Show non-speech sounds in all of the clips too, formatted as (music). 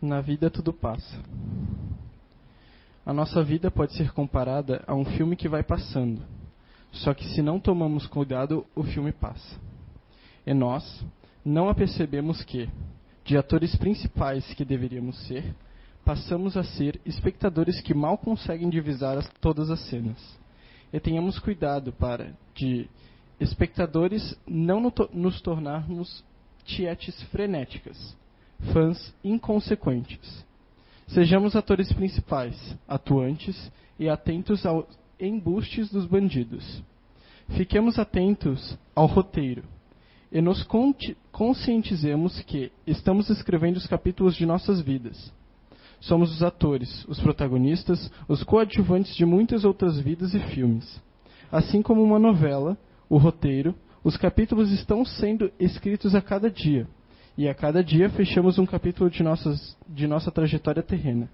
Na vida tudo passa. A nossa vida pode ser comparada a um filme que vai passando. Só que se não tomamos cuidado, o filme passa. E nós não apercebemos que, de atores principais que deveríamos ser, passamos a ser espectadores que mal conseguem divisar as, todas as cenas. E tenhamos cuidado para, de espectadores, não no nos tornarmos tietes frenéticas, fãs inconsequentes. Sejamos atores principais, atuantes e atentos aos embustes dos bandidos. Fiquemos atentos ao roteiro e nos conscientizemos que estamos escrevendo os capítulos de nossas vidas. Somos os atores, os protagonistas, os coadjuvantes de muitas outras vidas e filmes. Assim como uma novela, o roteiro, os capítulos estão sendo escritos a cada dia, e a cada dia fechamos um capítulo de, nossas, de nossa trajetória terrena.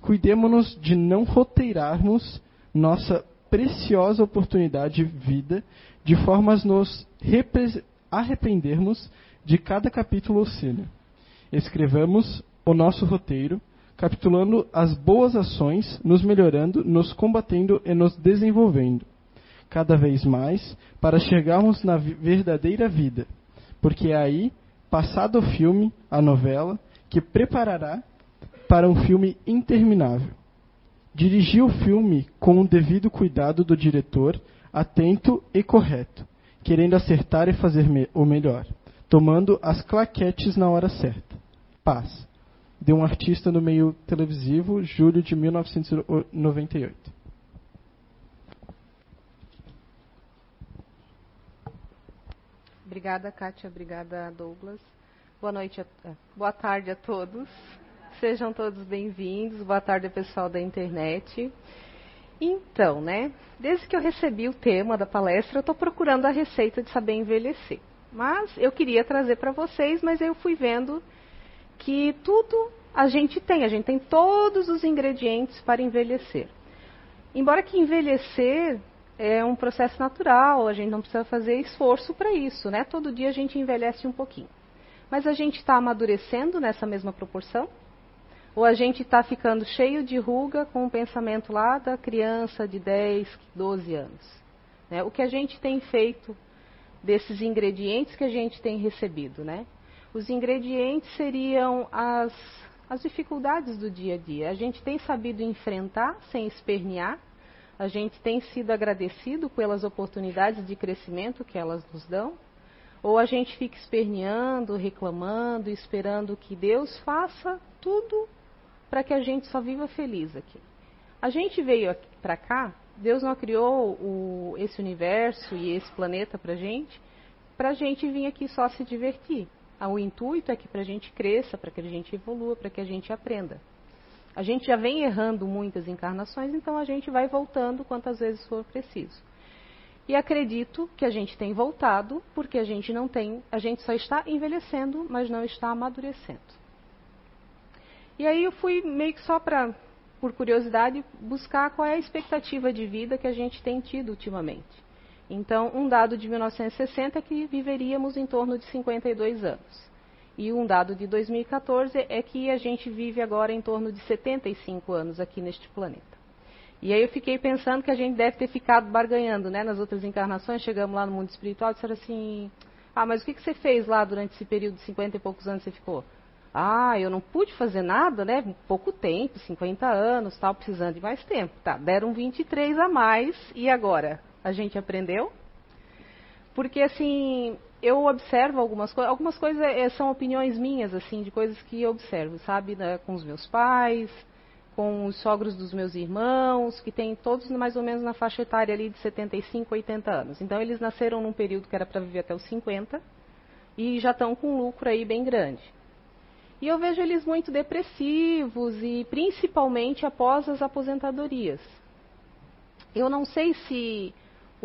Cuidemos-nos de não roteirarmos nossa preciosa oportunidade de vida de forma a nos arrependermos de cada capítulo ou cena. Escrevamos o nosso roteiro, capitulando as boas ações, nos melhorando, nos combatendo e nos desenvolvendo cada vez mais para chegarmos na verdadeira vida, porque é aí, passado o filme, a novela, que preparará para um filme interminável. Dirigir o filme com o devido cuidado do diretor, atento e correto, querendo acertar e fazer me o melhor, tomando as claquetes na hora certa. Paz. De um artista no meio televisivo, julho de 1998. Obrigada, Kátia. Obrigada, Douglas. Boa noite, a, é, boa tarde a todos. Sejam todos bem-vindos. Boa tarde, pessoal da internet. Então, né? Desde que eu recebi o tema da palestra, eu estou procurando a receita de saber envelhecer. Mas eu queria trazer para vocês, mas eu fui vendo que tudo a gente tem, a gente tem todos os ingredientes para envelhecer. Embora que envelhecer é um processo natural, a gente não precisa fazer esforço para isso, né? Todo dia a gente envelhece um pouquinho. Mas a gente está amadurecendo nessa mesma proporção? Ou a gente está ficando cheio de ruga com o pensamento lá da criança de 10, 12 anos? Né? O que a gente tem feito desses ingredientes que a gente tem recebido, né? Os ingredientes seriam as, as dificuldades do dia a dia. A gente tem sabido enfrentar sem espernear a gente tem sido agradecido pelas oportunidades de crescimento que elas nos dão? Ou a gente fica esperneando, reclamando, esperando que Deus faça tudo para que a gente só viva feliz aqui? A gente veio para cá, Deus não criou o, esse universo e esse planeta para gente, para a gente vir aqui só se divertir. O intuito é que para a gente cresça, para que a gente evolua, para que a gente aprenda. A gente já vem errando muitas encarnações, então a gente vai voltando quantas vezes for preciso. E acredito que a gente tem voltado porque a gente não tem, a gente só está envelhecendo, mas não está amadurecendo. E aí eu fui meio que só para, por curiosidade, buscar qual é a expectativa de vida que a gente tem tido ultimamente. Então, um dado de 1960 é que viveríamos em torno de 52 anos. E um dado de 2014 é que a gente vive agora em torno de 75 anos aqui neste planeta. E aí eu fiquei pensando que a gente deve ter ficado barganhando, né? Nas outras encarnações, chegamos lá no mundo espiritual e disseram assim: Ah, mas o que, você fez lá durante esse período de 50 e poucos anos você ficou? Ah, eu não pude fazer nada, né? Pouco tempo, 50 anos, tal, precisando de mais tempo. Tá, deram 23 a mais e agora? A gente aprendeu? Porque assim, eu observo algumas coisas, algumas coisas é, são opiniões minhas, assim, de coisas que eu observo, sabe, né, com os meus pais, com os sogros dos meus irmãos, que têm todos mais ou menos na faixa etária ali de 75, 80 anos. Então eles nasceram num período que era para viver até os 50 e já estão com um lucro aí bem grande. E eu vejo eles muito depressivos e principalmente após as aposentadorias. Eu não sei se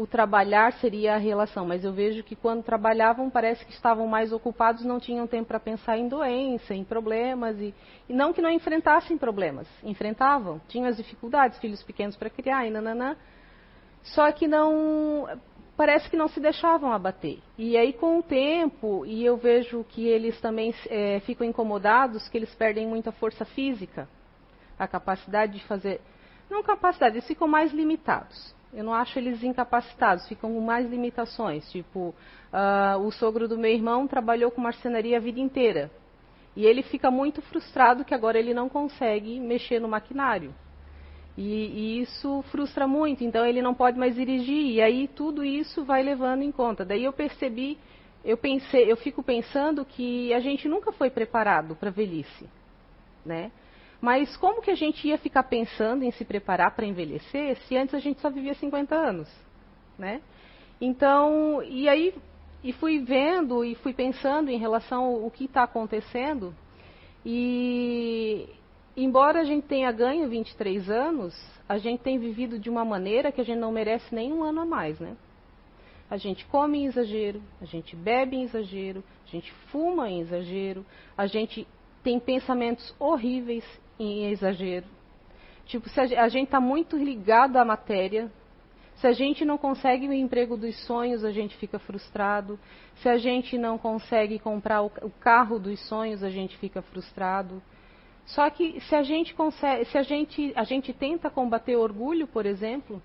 o trabalhar seria a relação, mas eu vejo que quando trabalhavam parece que estavam mais ocupados, não tinham tempo para pensar em doença, em problemas e, e, não que não enfrentassem problemas, enfrentavam, tinham as dificuldades, filhos pequenos para criar e nananã, só que não parece que não se deixavam abater. E aí, com o tempo, e eu vejo que eles também é, ficam incomodados, que eles perdem muita força física, a capacidade de fazer. Não capacidade, eles ficam mais limitados. Eu não acho eles incapacitados, ficam com mais limitações. Tipo, uh, o sogro do meu irmão trabalhou com marcenaria a vida inteira. E ele fica muito frustrado que agora ele não consegue mexer no maquinário. E, e, isso frustra muito, então ele não pode mais dirigir. E aí tudo isso vai levando em conta. Daí eu percebi, eu pensei, eu fico pensando que a gente nunca foi preparado para a velhice, né? Mas como que a gente ia ficar pensando em se preparar para envelhecer se antes a gente só vivia 50 anos, né? Então, e aí e fui vendo e fui pensando em relação ao que está acontecendo e embora a gente tenha ganho 23 anos, a gente tem vivido de uma maneira que a gente não merece nem um ano a mais, né? A gente come em exagero, a gente bebe em exagero, a gente fuma em exagero, a gente tem pensamentos horríveis em exagero. Tipo, se a gente está muito ligado à matéria, se a gente não consegue o emprego dos sonhos, a gente fica frustrado. Se a gente não consegue comprar o carro dos sonhos, a gente fica frustrado. Só que se a gente consegue, se a gente, a gente tenta combater o orgulho, por exemplo,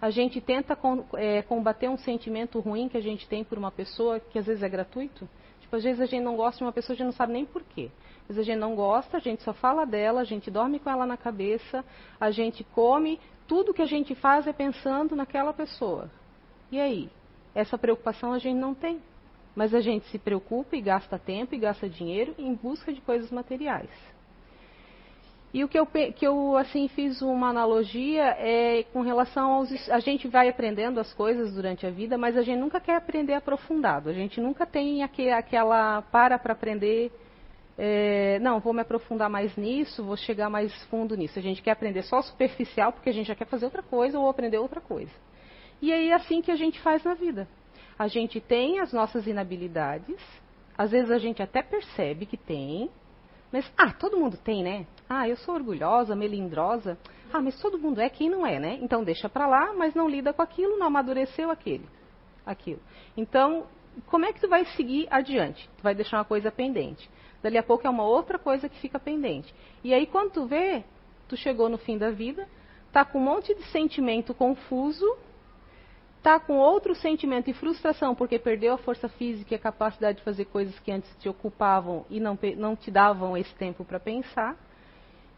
a gente tenta com, é, combater um sentimento ruim que a gente tem por uma pessoa que às vezes é gratuito. Tipo, às vezes a gente não gosta de uma pessoa, a gente não sabe nem porquê. Às vezes a gente não gosta, a gente só fala dela, a gente dorme com ela na cabeça, a gente come, tudo que a gente faz é pensando naquela pessoa. E aí? Essa preocupação a gente não tem. Mas a gente se preocupa e gasta tempo e gasta dinheiro em busca de coisas materiais. E o que eu, que eu assim fiz uma analogia é com relação aos a gente vai aprendendo as coisas durante a vida, mas a gente nunca quer aprender aprofundado. A gente nunca tem aquele, aquela para para aprender. É, não, vou me aprofundar mais nisso, vou chegar mais fundo nisso. A gente quer aprender só superficial porque a gente já quer fazer outra coisa ou aprender outra coisa. E aí é assim que a gente faz na vida. A gente tem as nossas inabilidades, às vezes a gente até percebe que tem, mas, ah, todo mundo tem, né? Ah, eu sou orgulhosa, melindrosa. Ah, mas todo mundo é, quem não é, né? Então deixa para lá, mas não lida com aquilo, não amadureceu aquele, aquilo. Então, como é que tu vai seguir adiante? Tu vai deixar uma coisa pendente. Dali a pouco é uma outra coisa que fica pendente. E aí quando tu vê, tu chegou no fim da vida, tá com um monte de sentimento confuso, tá com outro sentimento de frustração porque perdeu a força física e a capacidade de fazer coisas que antes te ocupavam e não, não te davam esse tempo para pensar.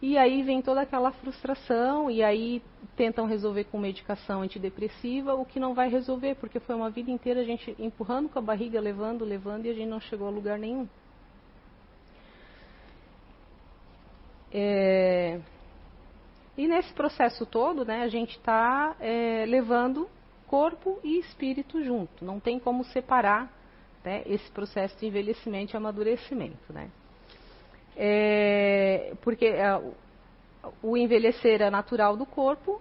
E aí vem toda aquela frustração, e aí tentam resolver com medicação antidepressiva, o que não vai resolver, porque foi uma vida inteira a gente empurrando com a barriga, levando, levando, e a gente não chegou a lugar nenhum. É... E nesse processo todo, né, a gente está é, levando corpo e espírito junto. Não tem como separar né, esse processo de envelhecimento e amadurecimento. Né? É, porque é, o envelhecer é natural do corpo,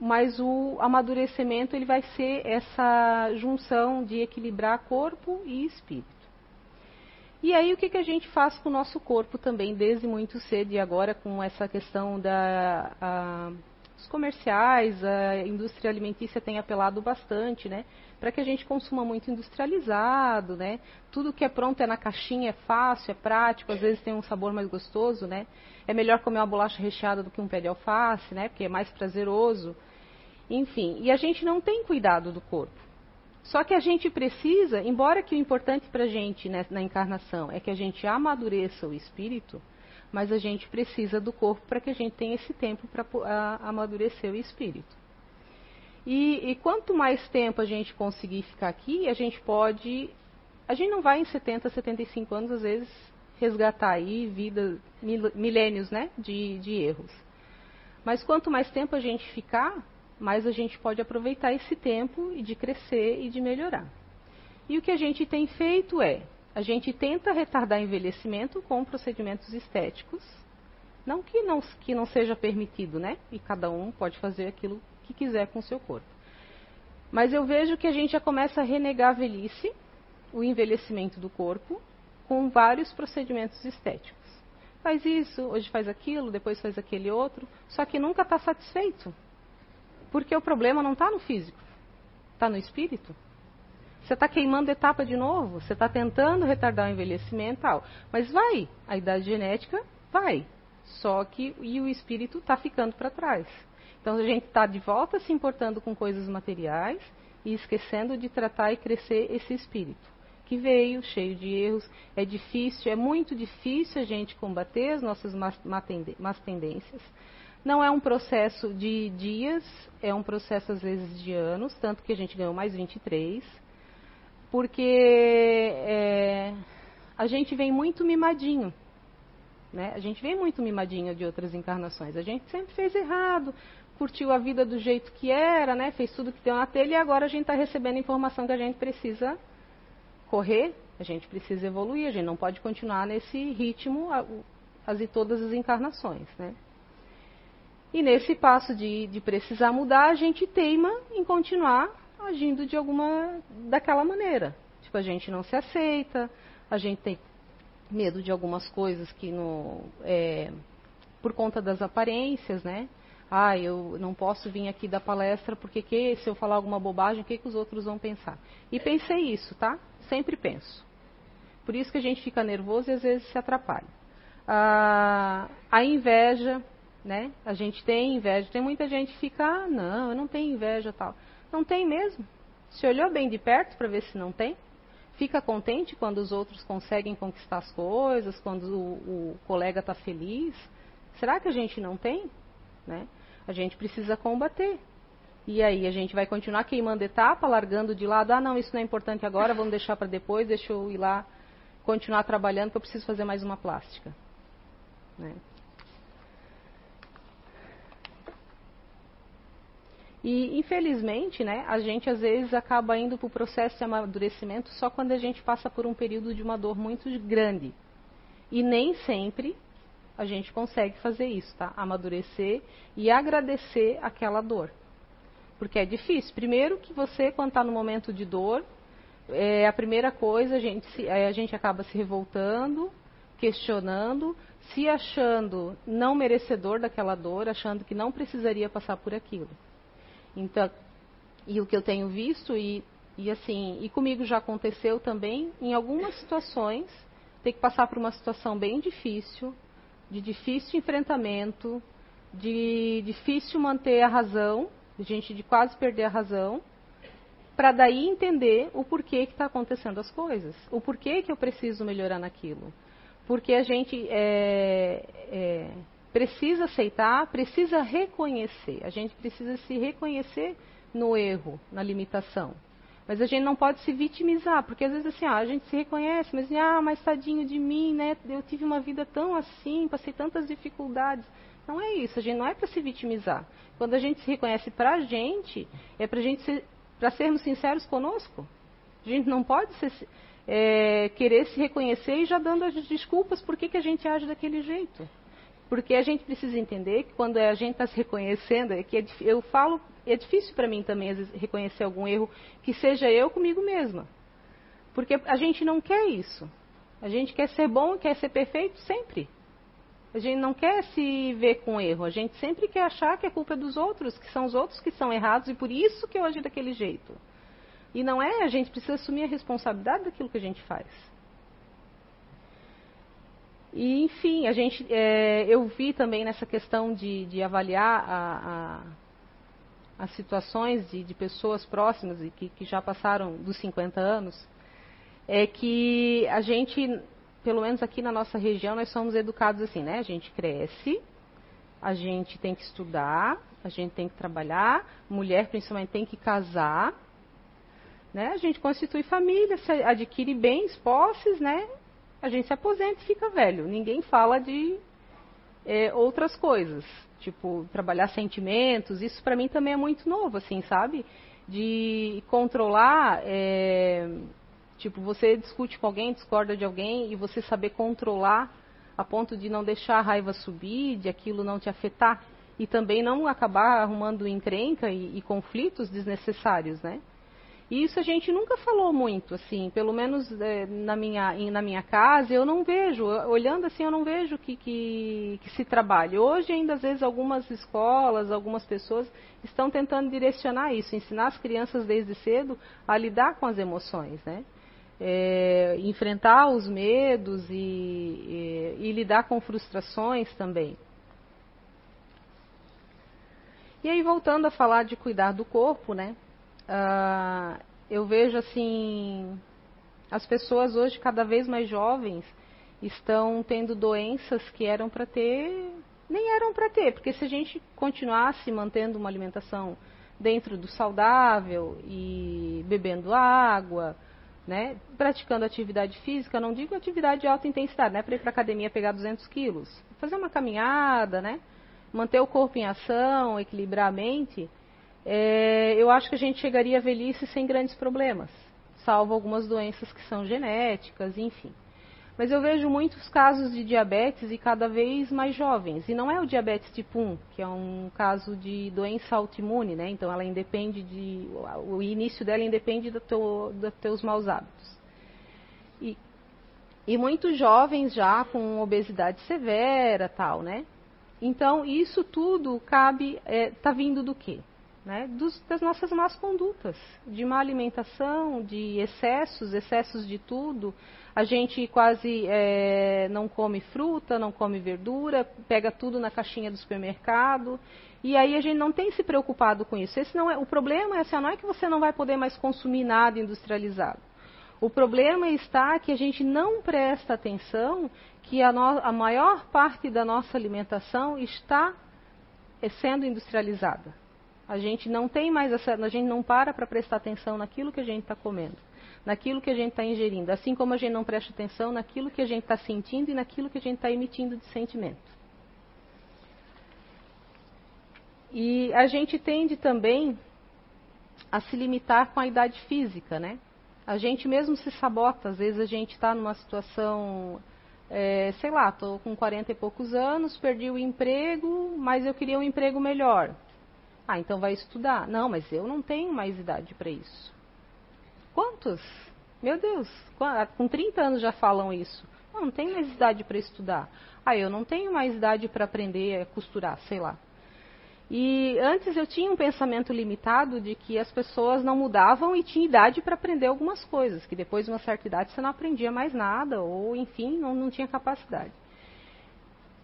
mas o amadurecimento ele vai ser essa junção de equilibrar corpo e espírito. E aí o que, que a gente faz com o nosso corpo também desde muito cedo e agora com essa questão da comerciais, a indústria alimentícia tem apelado bastante, né? Para que a gente consuma muito industrializado, né? Tudo que é pronto é na caixinha, é fácil, é prático, às vezes tem um sabor mais gostoso, né? É melhor comer uma bolacha recheada do que um pé de alface, né? Porque é mais prazeroso. Enfim, e a gente não tem cuidado do corpo. Só que a gente precisa, embora que o importante para a gente né, na encarnação é que a gente amadureça o espírito, mas a gente precisa do corpo para que a gente tenha esse tempo para amadurecer o espírito. E, e, quanto mais tempo a gente conseguir ficar aqui, a gente pode. A gente não vai em 70, 75 anos, às vezes, resgatar aí vida, milênios né, de, de erros. Mas quanto mais tempo a gente ficar, mais a gente pode aproveitar esse tempo e de crescer e de melhorar. E o que a gente tem feito é a gente tenta retardar envelhecimento com procedimentos estéticos. Não que não, que não seja permitido, né? E cada um pode fazer aquilo que quiser com o seu corpo. Mas eu vejo que a gente já começa a renegar a velhice, o envelhecimento do corpo, com vários procedimentos estéticos. Faz isso, hoje faz aquilo, depois faz aquele outro, só que nunca está satisfeito. Porque o problema não está no físico. Está no espírito? Você está queimando etapa de novo? Você está tentando retardar o envelhecimento tal. Mas vai, a idade genética vai. Só que e o espírito está ficando para trás. Então a gente está de volta se importando com coisas materiais e esquecendo de tratar e crescer esse espírito que veio cheio de erros. É difícil, é muito difícil a gente combater as nossas más tendências. Não é um processo de dias, é um processo às vezes de anos, tanto que a gente ganhou mais 23, porque é, a gente vem muito mimadinho. Né? A gente vem muito mimadinho de outras encarnações. A gente sempre fez errado, curtiu a vida do jeito que era, né? fez tudo que deu na telha e agora a gente está recebendo informação que a gente precisa correr, a gente precisa evoluir, a gente não pode continuar nesse ritmo e todas as encarnações, né? E nesse passo de, de precisar mudar, a gente teima em continuar agindo de alguma daquela maneira. Tipo, a gente não se aceita, a gente tem medo de algumas coisas que no, é, por conta das aparências, né? Ah, eu não posso vir aqui dar palestra porque que, se eu falar alguma bobagem, o que, que os outros vão pensar? E pensei isso, tá? Sempre penso. Por isso que a gente fica nervoso e às vezes se atrapalha. Ah, a inveja, né? A gente tem inveja. Tem muita gente que fica, ah, não, eu não tenho inveja tal. Não tem mesmo. Se olhou bem de perto para ver se não tem. Fica contente quando os outros conseguem conquistar as coisas, quando o, o colega está feliz. Será que a gente não tem? Né? A gente precisa combater. E aí a gente vai continuar queimando etapa, largando de lado, ah não, isso não é importante agora, vamos deixar para depois, deixa eu ir lá continuar trabalhando que eu preciso fazer mais uma plástica. Né? E infelizmente, né, a gente às vezes acaba indo para o processo de amadurecimento só quando a gente passa por um período de uma dor muito grande. E nem sempre a gente consegue fazer isso, tá? Amadurecer e agradecer aquela dor. Porque é difícil. Primeiro que você, quando está no momento de dor, é, a primeira coisa, a gente, se, a gente acaba se revoltando, questionando, se achando não merecedor daquela dor, achando que não precisaria passar por aquilo. Então, e o que eu tenho visto, e, e assim, e comigo já aconteceu também, em algumas situações, ter que passar por uma situação bem difícil, de difícil enfrentamento, de difícil manter a razão, de gente de quase perder a razão, para daí entender o porquê que está acontecendo as coisas, o porquê que eu preciso melhorar naquilo. Porque a gente é, é, precisa aceitar, precisa reconhecer, a gente precisa se reconhecer no erro, na limitação. Mas a gente não pode se vitimizar, porque às vezes assim, ah, a gente se reconhece, mas ah, mas tadinho de mim, né? Eu tive uma vida tão assim, passei tantas dificuldades. Não é isso, a gente não é para se vitimizar. Quando a gente se reconhece para a gente, é para gente ser, para sermos sinceros conosco. A gente não pode ser, é, querer se reconhecer e já dando as desculpas por que, que a gente age daquele jeito. Porque a gente precisa entender que quando a gente está se reconhecendo, é que é, eu falo, é difícil para mim também às vezes, reconhecer algum erro que seja eu comigo mesma. Porque a gente não quer isso. A gente quer ser bom, quer ser perfeito sempre. A gente não quer se ver com erro. A gente sempre quer achar que a culpa é dos outros, que são os outros que são errados e por isso que eu agi daquele jeito. E não é, a gente precisa assumir a responsabilidade daquilo que a gente faz. E, enfim, a gente, é, eu vi também nessa questão de, de avaliar a, a, as situações de, de, pessoas próximas e que, que já passaram dos 50 anos, é que a gente, pelo menos aqui na nossa região, nós somos educados assim, né? A gente cresce, a gente tem que estudar, a gente tem que trabalhar, mulher principalmente tem que casar, né? A gente constitui família, adquire bens, posses, né? A gente se aposenta e fica velho. Ninguém fala de é, outras coisas, tipo trabalhar sentimentos. Isso para mim também é muito novo, assim, sabe? De controlar, é, tipo você discute com alguém, discorda de alguém e você saber controlar a ponto de não deixar a raiva subir, de aquilo não te afetar e também não acabar arrumando encrenca e, e conflitos desnecessários, né? E isso a gente nunca falou muito, assim, pelo menos é, na, minha, na minha casa, eu não vejo, olhando assim, eu não vejo que, que, que se trabalhe. Hoje, ainda às vezes, algumas escolas, algumas pessoas estão tentando direcionar isso, ensinar as crianças desde cedo a lidar com as emoções, né? É, enfrentar os medos e, e, e lidar com frustrações também. E aí, voltando a falar de cuidar do corpo, né? Uh, eu vejo assim, as pessoas hoje cada vez mais jovens estão tendo doenças que eram para ter, nem eram para ter, porque se a gente continuasse mantendo uma alimentação dentro do saudável e bebendo água, né, praticando atividade física, não digo atividade de alta intensidade, né, para ir para academia pegar 200 quilos, fazer uma caminhada, né, manter o corpo em ação, equilibrar a mente, é, eu acho que a gente chegaria à velhice sem grandes problemas, salvo algumas doenças que são genéticas, enfim. Mas eu vejo muitos casos de diabetes e cada vez mais jovens. E não é o diabetes tipo 1, que é um caso de doença autoimune, né? Então ela independe de. O início dela independe dos teu, do teus maus hábitos. E, e muitos jovens já com obesidade severa tal, né? Então isso tudo cabe. está é, vindo do quê? Né, dos, das nossas más condutas, de má alimentação, de excessos, excessos de tudo. A gente quase é, não come fruta, não come verdura, pega tudo na caixinha do supermercado. E aí a gente não tem se preocupado com isso. Esse não é, o problema é assim, não é que você não vai poder mais consumir nada industrializado. O problema está que a gente não presta atenção que a, no, a maior parte da nossa alimentação está é, sendo industrializada. A gente não tem mais essa, a gente não para para prestar atenção naquilo que a gente está comendo, naquilo que a gente está ingerindo, assim como a gente não presta atenção naquilo que a gente está sentindo e naquilo que a gente está emitindo de sentimento. E a gente tende também a se limitar com a idade física, né? A gente mesmo se sabota, às vezes a gente está numa situação, é, sei lá, estou com 40 e poucos anos, perdi o emprego, mas eu queria um emprego melhor. Ah, então vai estudar. Não, mas eu não tenho mais idade para isso. Quantos? Meu Deus, com 30 anos já falam isso. Não, não tenho mais idade para estudar. Ah, eu não tenho mais idade para aprender a costurar, sei lá. E antes eu tinha um pensamento limitado de que as pessoas não mudavam e tinha idade para aprender algumas coisas, que depois de uma certa idade você não aprendia mais nada, ou enfim, não, não tinha capacidade.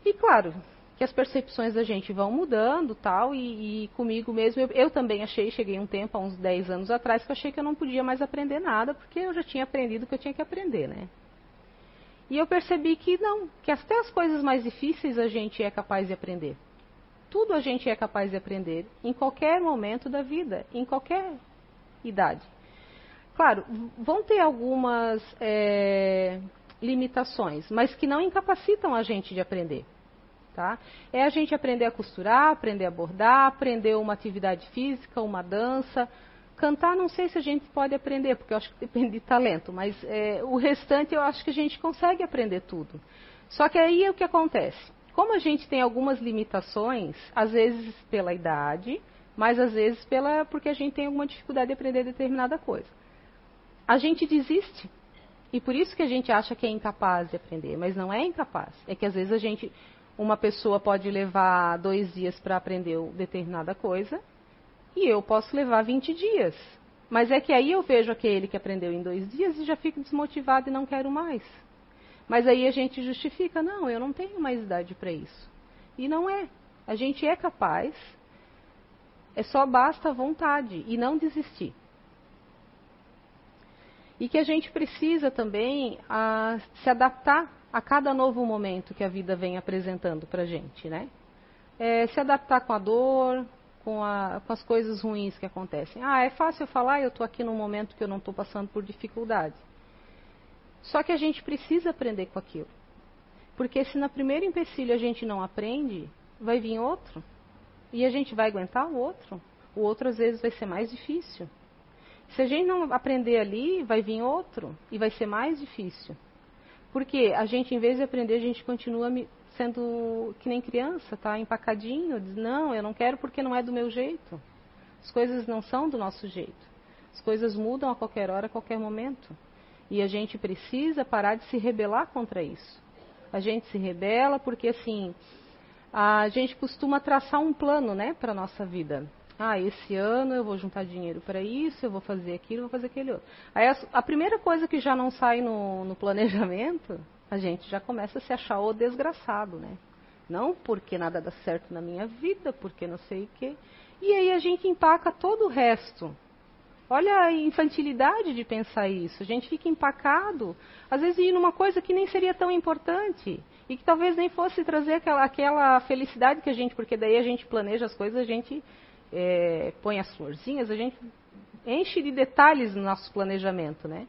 E claro, que as percepções da gente vão mudando tal, e, e comigo mesmo, eu, eu, também achei, cheguei um tempo, há uns 10 anos atrás, que eu achei que eu não podia mais aprender nada, porque eu já tinha aprendido o que eu tinha que aprender, né? E eu percebi que não, que até as coisas mais difíceis a gente é capaz de aprender. Tudo a gente é capaz de aprender, em qualquer momento da vida, em qualquer idade. Claro, vão ter algumas é, limitações, mas que não incapacitam a gente de aprender. Tá? É a gente aprender a costurar, aprender a bordar, aprender uma atividade física, uma dança. Cantar, não sei se a gente pode aprender, porque eu acho que depende de talento, mas é, o restante eu acho que a gente consegue aprender tudo. Só que aí é o que acontece. Como a gente tem algumas limitações, às vezes pela idade, mas às vezes pela, porque a gente tem alguma dificuldade de aprender determinada coisa. A gente desiste. E por isso que a gente acha que é incapaz de aprender, mas não é incapaz. É que às vezes a gente uma pessoa pode levar dois dias para aprender determinada coisa e eu posso levar 20 dias. Mas é que aí eu vejo aquele que aprendeu em dois dias e já fico desmotivado e não quero mais. Mas aí a gente justifica, não, eu não tenho mais idade para isso. E não é. A gente é capaz, é só basta a vontade e não desistir. E que a gente precisa também a, ah, se adaptar a cada novo momento que a vida vem apresentando para gente, né? É, se adaptar com a dor, com, a, com, as coisas ruins que acontecem. Ah, é fácil falar, eu estou aqui num momento que eu não estou passando por dificuldade. Só que a gente precisa aprender com aquilo. Porque se na primeira empecilho a gente não aprende, vai vir outro. E a gente vai aguentar o outro. O outro às vezes vai ser mais difícil. Se a gente não aprender ali, vai vir outro e vai ser mais difícil. Porque a gente, em vez de aprender, a gente continua sendo que nem criança, tá? Empacadinho, diz, não, eu não quero porque não é do meu jeito. As coisas não são do nosso jeito. As coisas mudam a qualquer hora, a qualquer momento. E a gente precisa parar de se rebelar contra isso. A gente se rebela porque, assim, a gente costuma traçar um plano, né, para a nossa vida. Ah, esse ano eu vou juntar dinheiro para isso, eu vou fazer aquilo, vou fazer aquele outro. Aí a, a primeira coisa que já não sai no, no, planejamento, a gente já começa a se achar o desgraçado, né? Não porque nada dá certo na minha vida, porque não sei o quê. E aí a gente empaca todo o resto. Olha a infantilidade de pensar isso. A gente fica empacado, às vezes ir numa coisa que nem seria tão importante e que talvez nem fosse trazer aquela, aquela felicidade que a gente, porque daí a gente planeja as coisas, a gente é, põe as florzinhas, a gente enche de detalhes no nosso planejamento, né?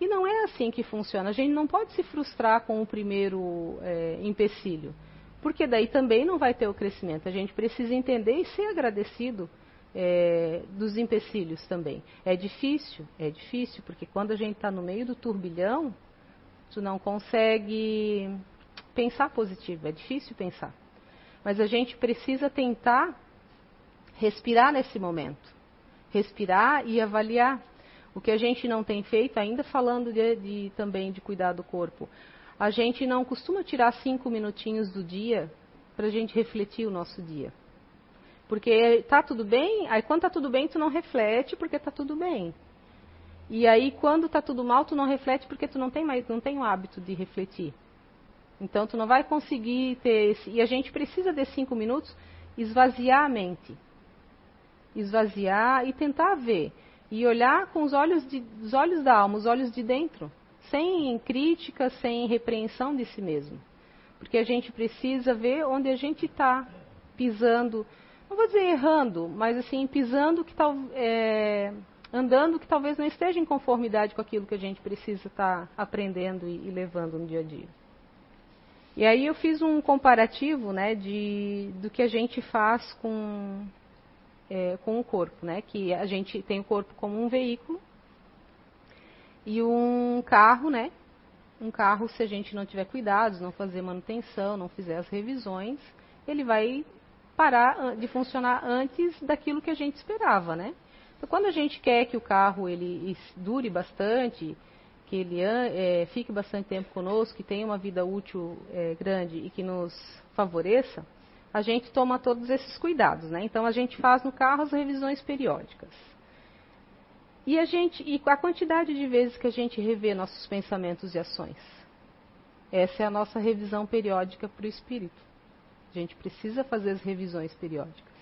E não é assim que funciona. A gente não pode se frustrar com o primeiro é, empecilho, porque daí também não vai ter o crescimento. A gente precisa entender e ser agradecido é, dos empecilhos também. É difícil, é difícil, porque quando a gente está no meio do turbilhão, tu não consegue pensar positivo, é difícil pensar. Mas a gente precisa tentar respirar nesse momento. Respirar e avaliar. O que a gente não tem feito, ainda falando de, de, também de cuidar do corpo, a gente não costuma tirar cinco minutinhos do dia para a gente refletir o nosso dia. Porque tá tudo bem, aí quando tá tudo bem, tu não reflete porque tá tudo bem. E aí quando tá tudo mal, tu não reflete porque tu não tem mais, não tem o hábito de refletir. Então tu não vai conseguir ter esse, e a gente precisa de cinco minutos esvaziar a mente, esvaziar e tentar ver. E olhar com os olhos de, os olhos da alma, os olhos de dentro, sem crítica, sem repreensão de si mesmo, porque a gente precisa ver onde a gente está pisando. Não vou dizer errando, mas assim, pisando que tal, é, andando que talvez não esteja em conformidade com aquilo que a gente precisa estar tá aprendendo e, e, levando no dia a dia. E aí eu fiz um comparativo, né, de do que a gente faz com é, com o corpo, né, que a gente tem o corpo como um veículo e um carro, né, um carro se a gente não tiver cuidados, não fazer manutenção, não fizer as revisões, ele vai parar de funcionar antes daquilo que a gente esperava, né? Então, quando a gente quer que o carro ele dure bastante, que ele é, fique bastante tempo conosco, que tenha uma vida útil é, grande e que nos favoreça, a gente toma todos esses cuidados, né? Então a gente faz no carro as revisões periódicas. E a gente e a quantidade de vezes que a gente revê nossos pensamentos e ações. Essa é a nossa revisão periódica para o espírito. A gente precisa fazer as revisões periódicas.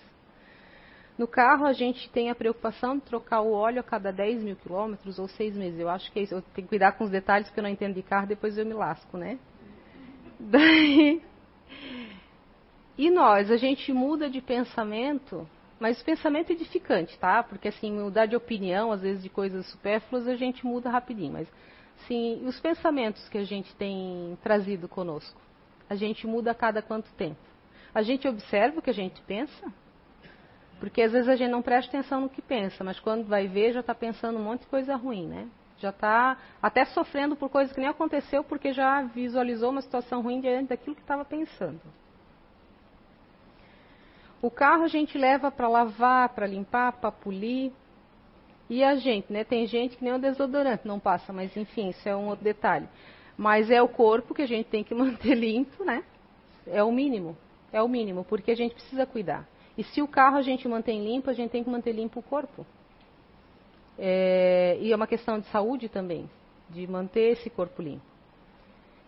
No carro, a gente tem a preocupação de trocar o óleo a cada 10 mil quilômetros ou seis meses. Eu acho que é isso. Eu tenho que cuidar com os detalhes, porque eu não entendo de carro, depois eu me lasco, né? (laughs) Daí... E nós, a gente muda de pensamento, mas pensamento edificante, tá? Porque assim, mudar de opinião, às vezes de coisas supérfluas, a gente muda rapidinho. Mas, sim, os pensamentos que a gente tem trazido conosco, a gente muda a cada quanto tempo? A gente observa o que a gente pensa? Porque às vezes a gente não presta atenção no que pensa, mas quando vai ver já está pensando um monte de coisa ruim, né? Já está até sofrendo por coisas que nem aconteceu porque já visualizou uma situação ruim diante daquilo que estava pensando. O carro a gente leva para lavar, para limpar, para polir. E a gente, né? Tem gente que nem o desodorante não passa, mas enfim, isso é um outro detalhe. Mas é o corpo que a gente tem que (laughs) manter limpo, né? É o mínimo. É o mínimo, porque a gente precisa cuidar. E se o carro a gente mantém limpo, a gente tem que manter limpo o corpo. É, e é uma questão de saúde também, de manter esse corpo limpo.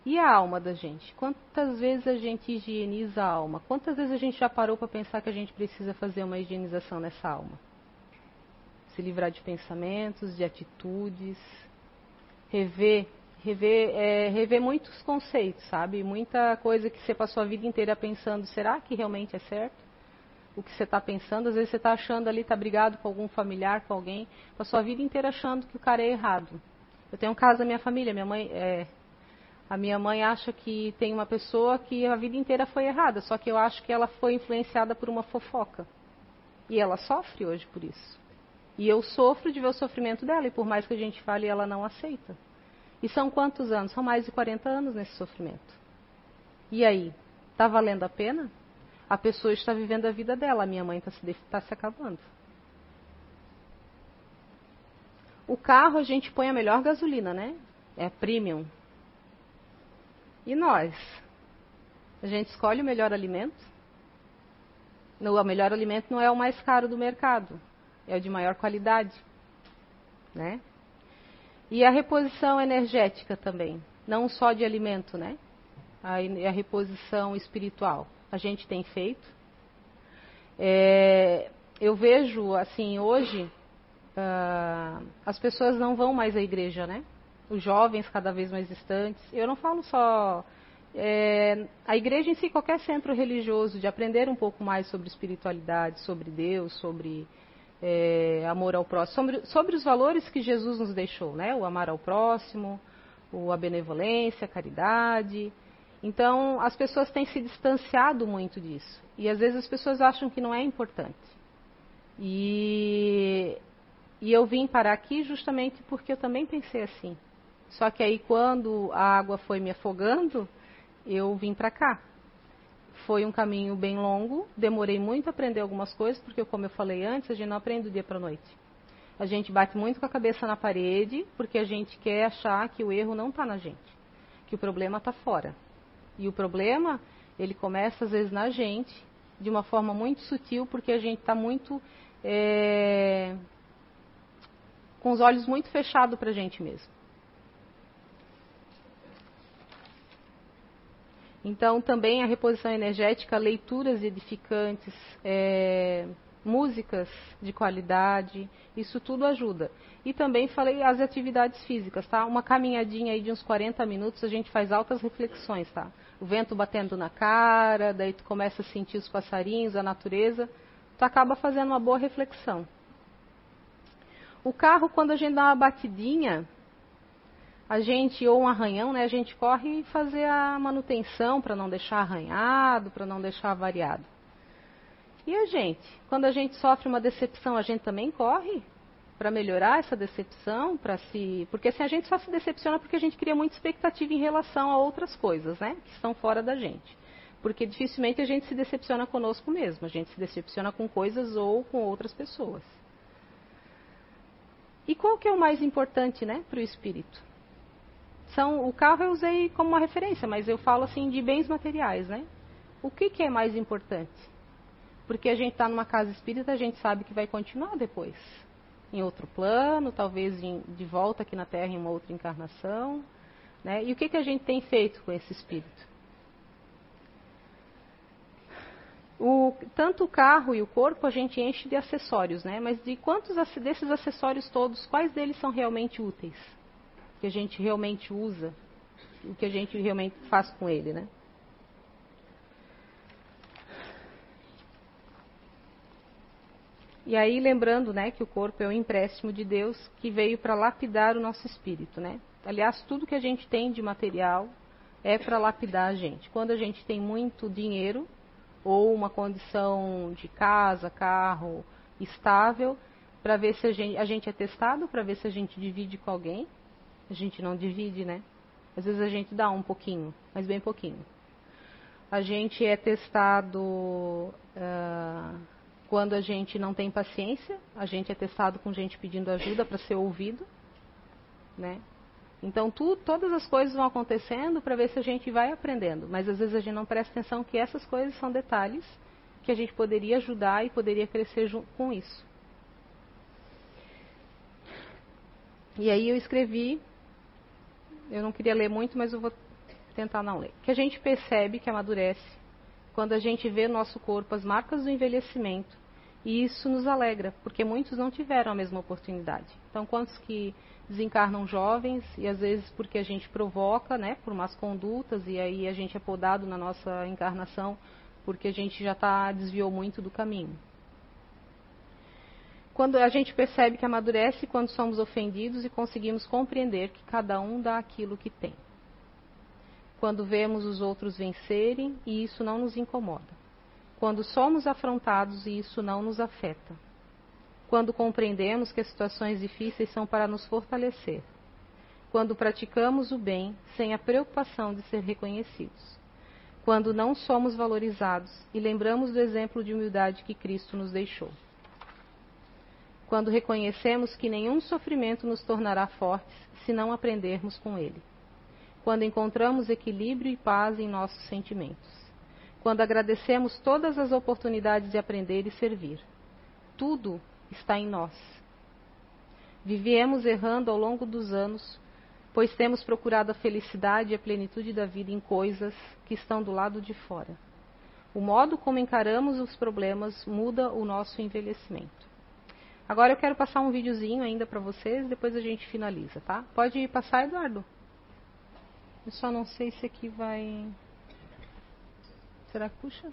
E a alma da gente? Quantas vezes a gente higieniza a alma? Quantas vezes a gente já parou para pensar que a gente precisa fazer uma higienização nessa alma? Se livrar de pensamentos, de atitudes, rever rever, é, rever muitos conceitos, sabe? Muita coisa que você passou a vida inteira pensando, será que realmente é certo? O que você está pensando, às vezes você está achando ali, está brigado com algum familiar, com alguém, passou a vida inteira achando que o cara é errado. Eu tenho um caso da minha família, minha mãe é, a minha mãe acha que tem uma pessoa que a vida inteira foi errada, só que eu acho que ela foi influenciada por uma fofoca. E ela sofre hoje por isso. E eu sofro de ver o sofrimento dela, e por mais que a gente fale, ela não aceita. E são quantos anos? São mais de 40 anos nesse sofrimento. E aí? Está valendo a pena? A pessoa está vivendo a vida dela, a minha mãe está se, tá se acabando. O carro a gente põe a melhor gasolina, né? É premium. E nós? A gente escolhe o melhor alimento? o melhor alimento não é o mais caro do mercado, é o de maior qualidade, né? E a reposição energética também, não só de alimento, né? A, a reposição espiritual, a gente tem feito. É, eu vejo, assim, hoje, uh, as pessoas não vão mais à igreja, né? Os jovens cada vez mais distantes. Eu não falo só é, a igreja em si, qualquer centro religioso, de aprender um pouco mais sobre espiritualidade, sobre Deus, sobre é, amor ao próximo, sobre, sobre, os valores que Jesus nos deixou, né? O amar ao próximo, o, a benevolência, a caridade. Então, as pessoas têm se distanciado muito disso. E às vezes as pessoas acham que não é importante. E, e eu vim parar aqui justamente porque eu também pensei assim. Só que aí, quando a água foi me afogando, eu vim para cá. Foi um caminho bem longo, demorei muito a aprender algumas coisas, porque como eu falei antes, a gente não aprende do dia para noite. A gente bate muito com a cabeça na parede, porque a gente quer achar que o erro não está na gente, que o problema está fora. E o problema, ele começa às vezes na gente, de uma forma muito sutil, porque a gente está muito é, com os olhos muito fechados para a gente mesmo. Então, também a reposição energética, leituras edificantes, é, músicas de qualidade, isso tudo ajuda. E também falei as atividades físicas, tá? Uma caminhadinha aí de uns 40 minutos, a gente faz altas reflexões, tá? O vento batendo na cara, daí tu começa a sentir os passarinhos, a natureza, tu acaba fazendo uma boa reflexão. O carro, quando a gente dá uma batidinha, a gente, ou um arranhão, né, a gente corre fazer a manutenção para não deixar arranhado, para não deixar variado. E a gente? Quando a gente sofre uma decepção, a gente também corre para melhorar essa decepção, para se, porque assim a gente só se decepciona porque a gente cria muita expectativa em relação a outras coisas, né, que estão fora da gente. Porque dificilmente a gente se decepciona conosco mesmo, a gente se decepciona com coisas ou com outras pessoas. E qual que é o mais importante, né, para o espírito? São o carro eu usei como uma referência, mas eu falo assim de bens materiais, né? O que, que é mais importante? Porque a gente está numa casa espírita, a gente sabe que vai continuar depois, em outro plano, talvez em, de volta aqui na Terra em uma outra encarnação, né? E o que, que a gente tem feito com esse espírito? O, tanto o carro e o corpo a gente enche de acessórios, né? Mas de quantos desses acessórios todos, quais deles são realmente úteis? Que a gente realmente usa, o que a gente realmente faz com ele, né? E aí lembrando, né, que o corpo é um empréstimo de Deus que veio para lapidar o nosso espírito, né? Aliás, tudo que a gente tem de material é para lapidar a gente. Quando a gente tem muito dinheiro ou uma condição de casa, carro estável, para ver se a gente, a gente é testado, para ver se a gente divide com alguém, a gente não divide, né? Às vezes a gente dá um pouquinho, mas bem pouquinho. A gente é testado uh, quando a gente não tem paciência, a gente é testado com gente pedindo ajuda para ser ouvido, né? Então, tu, todas as coisas vão acontecendo para ver se a gente vai aprendendo, mas às vezes a gente não presta atenção que essas coisas são detalhes que a gente poderia ajudar e poderia crescer com isso. E aí eu escrevi eu não queria ler muito, mas eu vou tentar não ler. Que a gente percebe que amadurece quando a gente vê no nosso corpo as marcas do envelhecimento. E isso nos alegra, porque muitos não tiveram a mesma oportunidade. Então, quantos que desencarnam jovens, e às vezes porque a gente provoca, né, por más condutas, e aí a gente é podado na nossa encarnação, porque a gente já tá, desviou muito do caminho. Quando a gente percebe que amadurece quando somos ofendidos e conseguimos compreender que cada um dá aquilo que tem. Quando vemos os outros vencerem e isso não nos incomoda. Quando somos afrontados e isso não nos afeta. Quando compreendemos que as situações difíceis são para nos fortalecer. Quando praticamos o bem sem a preocupação de ser reconhecidos. Quando não somos valorizados e lembramos do exemplo de humildade que Cristo nos deixou quando reconhecemos que nenhum sofrimento nos tornará fortes se não aprendermos com ele. Quando encontramos equilíbrio e paz em nossos sentimentos. Quando agradecemos todas as oportunidades de aprender e servir. Tudo está em nós. Viviemos errando ao longo dos anos, pois temos procurado a felicidade e a plenitude da vida em coisas que estão do lado de fora. O modo como encaramos os problemas muda o nosso envelhecimento. Agora eu quero passar um videozinho ainda para vocês, depois a gente finaliza, tá? Pode passar, Eduardo? Eu só não sei se aqui vai. Será que puxa?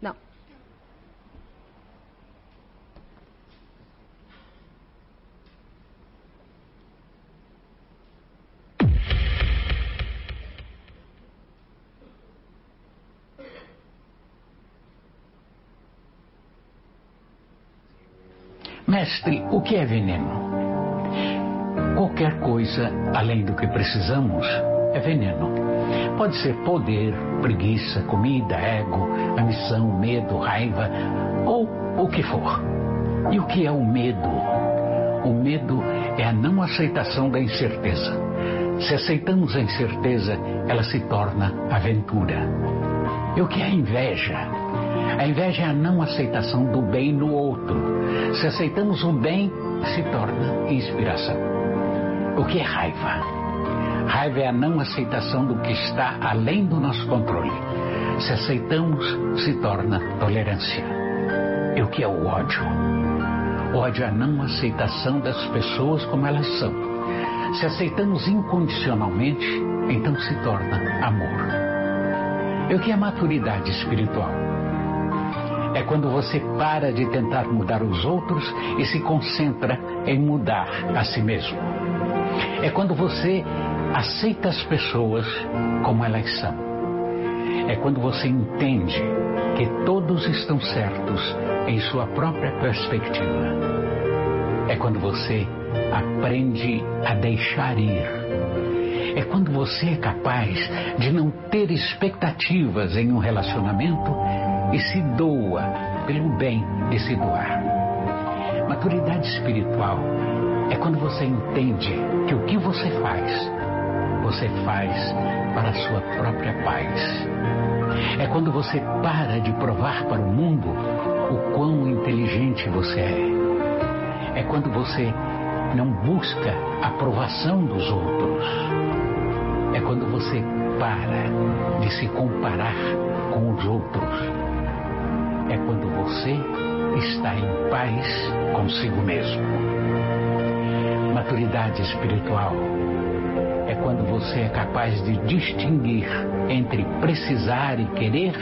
Não. Mestre, o que é veneno? Qualquer coisa além do que precisamos é veneno. Pode ser poder, preguiça, comida, ego, ambição, medo, raiva ou o que for. E o que é o medo? O medo é a não aceitação da incerteza. Se aceitamos a incerteza, ela se torna aventura. E o que é inveja? A inveja é a não aceitação do bem no outro. Se aceitamos o bem, se torna inspiração. O que é raiva? Raiva é a não aceitação do que está além do nosso controle. Se aceitamos, se torna tolerância. E o que é o ódio? Ódio é a não aceitação das pessoas como elas são. Se aceitamos incondicionalmente, então se torna amor. E o que é maturidade espiritual? É quando você para de tentar mudar os outros e se concentra em mudar a si mesmo. É quando você aceita as pessoas como elas são. É quando você entende que todos estão certos em sua própria perspectiva. É quando você aprende a deixar ir. É quando você é capaz de não ter expectativas em um relacionamento e se doa pelo bem de se doar. Maturidade espiritual é quando você entende que o que você faz, você faz para a sua própria paz. É quando você para de provar para o mundo o quão inteligente você é. É quando você não busca a aprovação dos outros. É quando você para de se comparar com os outros é quando você está em paz consigo mesmo. Maturidade espiritual é quando você é capaz de distinguir entre precisar e querer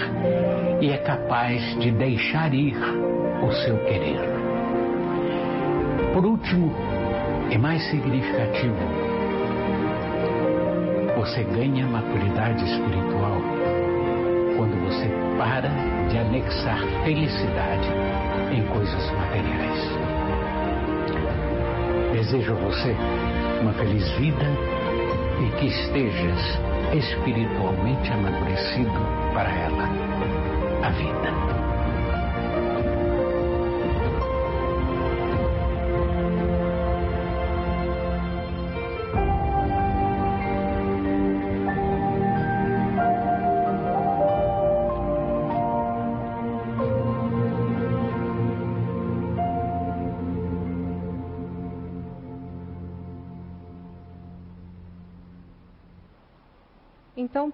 e é capaz de deixar ir o seu querer. Por último, e mais significativo, você ganha maturidade espiritual quando você para de anexar felicidade em coisas materiais. Desejo a você uma feliz vida e que estejas espiritualmente amadurecido para ela, a vida.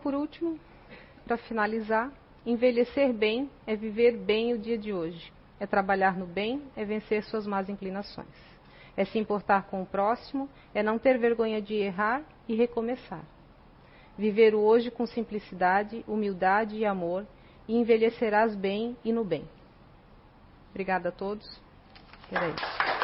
Por último, para finalizar, envelhecer bem é viver bem o dia de hoje. É trabalhar no bem, é vencer suas más inclinações. É se importar com o próximo, é não ter vergonha de errar e recomeçar. Viver o hoje com simplicidade, humildade e amor, e envelhecerás bem e no bem. Obrigada a todos. Era isso.